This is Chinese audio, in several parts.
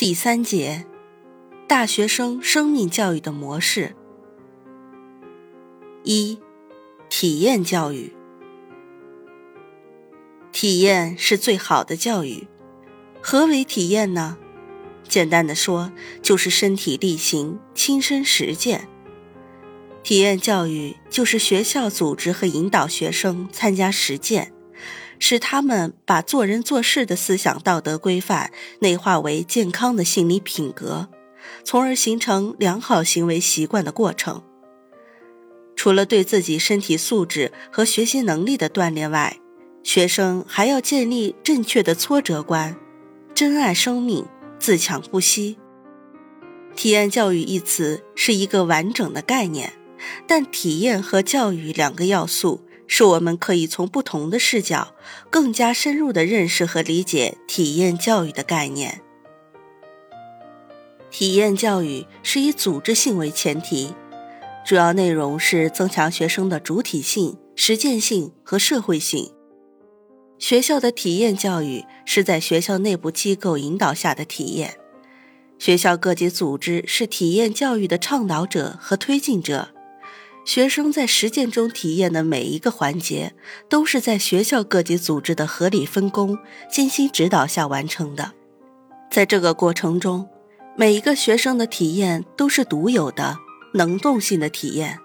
第三节，大学生生命教育的模式。一、体验教育。体验是最好的教育。何为体验呢？简单的说，就是身体力行、亲身实践。体验教育就是学校组织和引导学生参加实践。使他们把做人做事的思想道德规范内化为健康的心理品格，从而形成良好行为习惯的过程。除了对自己身体素质和学习能力的锻炼外，学生还要建立正确的挫折观，珍爱生命，自强不息。体验教育一词是一个完整的概念，但体验和教育两个要素。是我们可以从不同的视角，更加深入的认识和理解体验教育的概念。体验教育是以组织性为前提，主要内容是增强学生的主体性、实践性和社会性。学校的体验教育是在学校内部机构引导下的体验，学校各级组织是体验教育的倡导者和推进者。学生在实践中体验的每一个环节，都是在学校各级组织的合理分工、精心指导下完成的。在这个过程中，每一个学生的体验都是独有的、能动性的体验，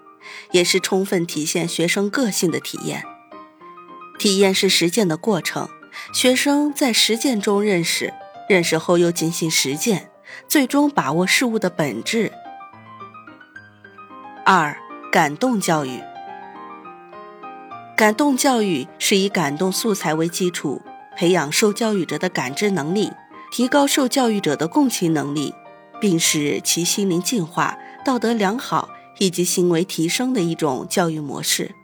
也是充分体现学生个性的体验。体验是实践的过程，学生在实践中认识，认识后又进行实践，最终把握事物的本质。二。感动教育，感动教育是以感动素材为基础，培养受教育者的感知能力，提高受教育者的共情能力，并使其心灵净化、道德良好以及行为提升的一种教育模式。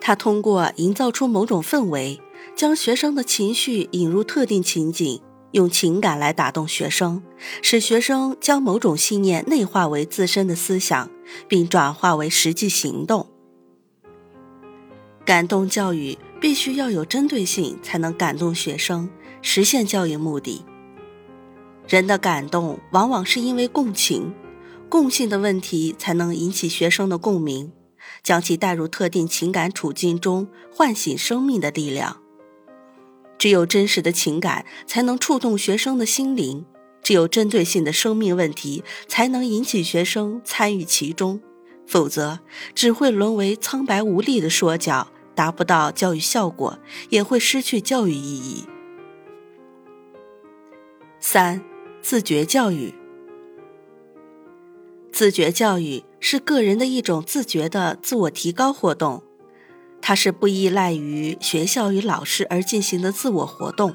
它通过营造出某种氛围，将学生的情绪引入特定情景。用情感来打动学生，使学生将某种信念内化为自身的思想，并转化为实际行动。感动教育必须要有针对性，才能感动学生，实现教育目的。人的感动往往是因为共情，共性的问题才能引起学生的共鸣，将其带入特定情感处境中，唤醒生命的力量。只有真实的情感才能触动学生的心灵，只有针对性的生命问题才能引起学生参与其中，否则只会沦为苍白无力的说教，达不到教育效果，也会失去教育意义。三、自觉教育。自觉教育是个人的一种自觉的自我提高活动。它是不依赖于学校与老师而进行的自我活动，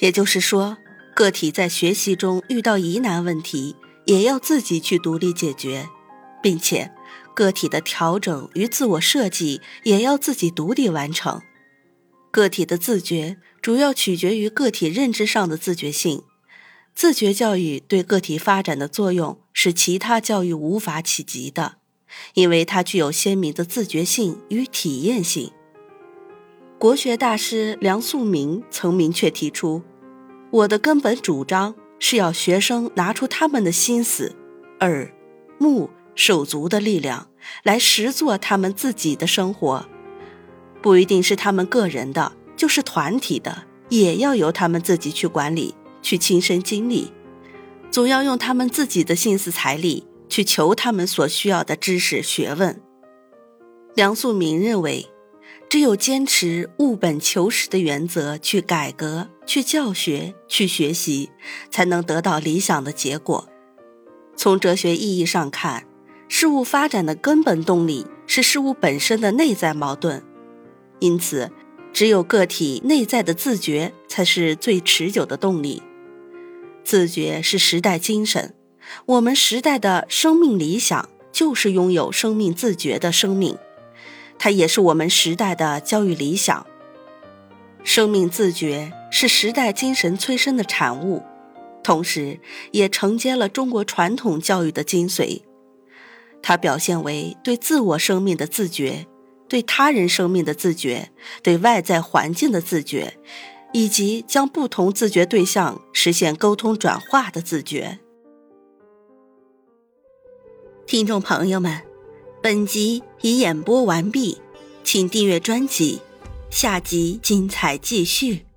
也就是说，个体在学习中遇到疑难问题，也要自己去独立解决，并且个体的调整与自我设计也要自己独立完成。个体的自觉主要取决于个体认知上的自觉性，自觉教育对个体发展的作用是其他教育无法企及的。因为它具有鲜明的自觉性与体验性。国学大师梁漱溟曾明确提出：“我的根本主张是要学生拿出他们的心思、耳、目、手足的力量来实做他们自己的生活，不一定是他们个人的，就是团体的，也要由他们自己去管理、去亲身经历，总要用他们自己的心思财力。”去求他们所需要的知识学问。梁漱溟认为，只有坚持务本求实的原则去改革、去教学、去学习，才能得到理想的结果。从哲学意义上看，事物发展的根本动力是事物本身的内在矛盾，因此，只有个体内在的自觉才是最持久的动力。自觉是时代精神，我们时代的生命理想就是拥有生命自觉的生命，它也是我们时代的教育理想。生命自觉是时代精神催生的产物，同时也承接了中国传统教育的精髓。它表现为对自我生命的自觉，对他人生命的自觉，对外在环境的自觉，以及将不同自觉对象实现沟通转化的自觉。听众朋友们，本集已演播完毕，请订阅专辑。下集精彩继续。